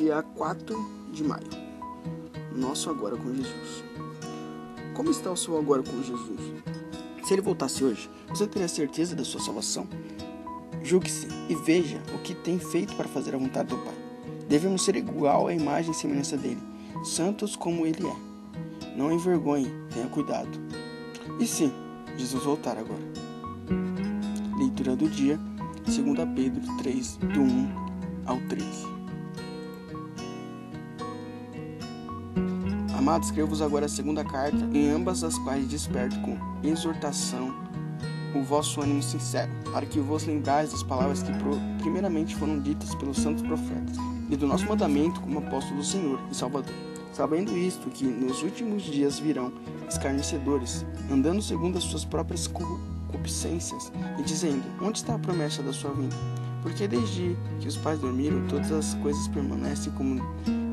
dia 4 de maio. Nosso Agora com Jesus. Como está o seu agora com Jesus? Se ele voltasse hoje, você teria certeza da sua salvação? Julgue-se e veja o que tem feito para fazer a vontade do Pai. Devemos ser igual à imagem e semelhança dele, santos como ele é. Não envergonhe, tenha cuidado. E se Jesus voltar agora? Leitura do dia, 2 Pedro 3, do 1 ao 13. Amados, escrevo-vos agora a segunda carta, em ambas as quais desperto com exortação o vosso ânimo sincero, para que vos lembrais das palavras que primeiramente foram ditas pelos santos profetas, e do nosso mandamento como apóstolo do Senhor e Salvador. Sabendo isto, que nos últimos dias virão escarnecedores, andando segundo as suas próprias concupiscências, e dizendo: Onde está a promessa da sua vinda? Porque desde que os pais dormiram, todas as coisas permanecem como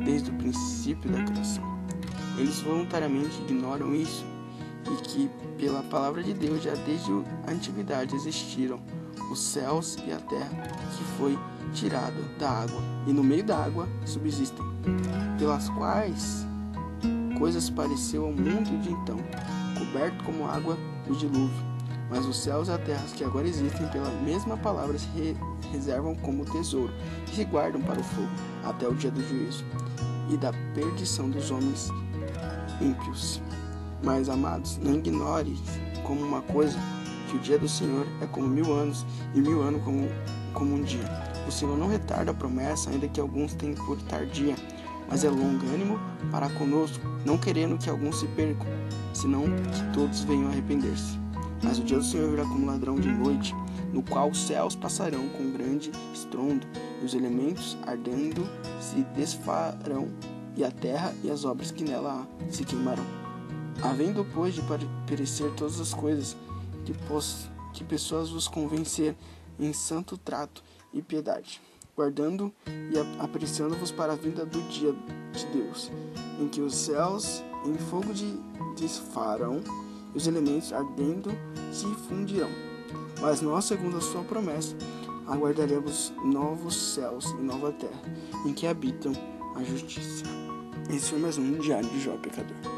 desde o princípio da criação. Eles voluntariamente ignoram isso e que, pela palavra de Deus, já desde a antiguidade existiram os céus e a terra, que foi tirado da água, e no meio da água subsistem, pelas quais coisas pareceu ao mundo de então, coberto como água do dilúvio. Mas os céus e a terra que agora existem pela mesma palavra se re reservam como tesouro e se guardam para o fogo até o dia do juízo e da perdição dos homens ímpios. Mas, amados, não ignore como uma coisa que o dia do Senhor é como mil anos e mil anos como, como um dia. O Senhor não retarda a promessa, ainda que alguns tenham por tardia, mas é longânimo para conosco, não querendo que alguns se percam, senão que todos venham arrepender-se. Mas o dia do Senhor virá como ladrão de noite, no qual os céus passarão com grande estrondo, e os elementos ardendo se desfarão, e a terra e as obras que nela há se queimarão. Havendo, pois, de perecer todas as coisas, que, que pessoas vos convencer em santo trato e piedade, guardando e apreciando-vos para a vinda do dia de Deus, em que os céus em fogo de desfarão e os elementos ardendo se fundirão. Mas nós, segundo a sua promessa, aguardaremos novos céus e nova terra, em que habitam a justiça. Esse foi mais um Diário de Jó Pecador.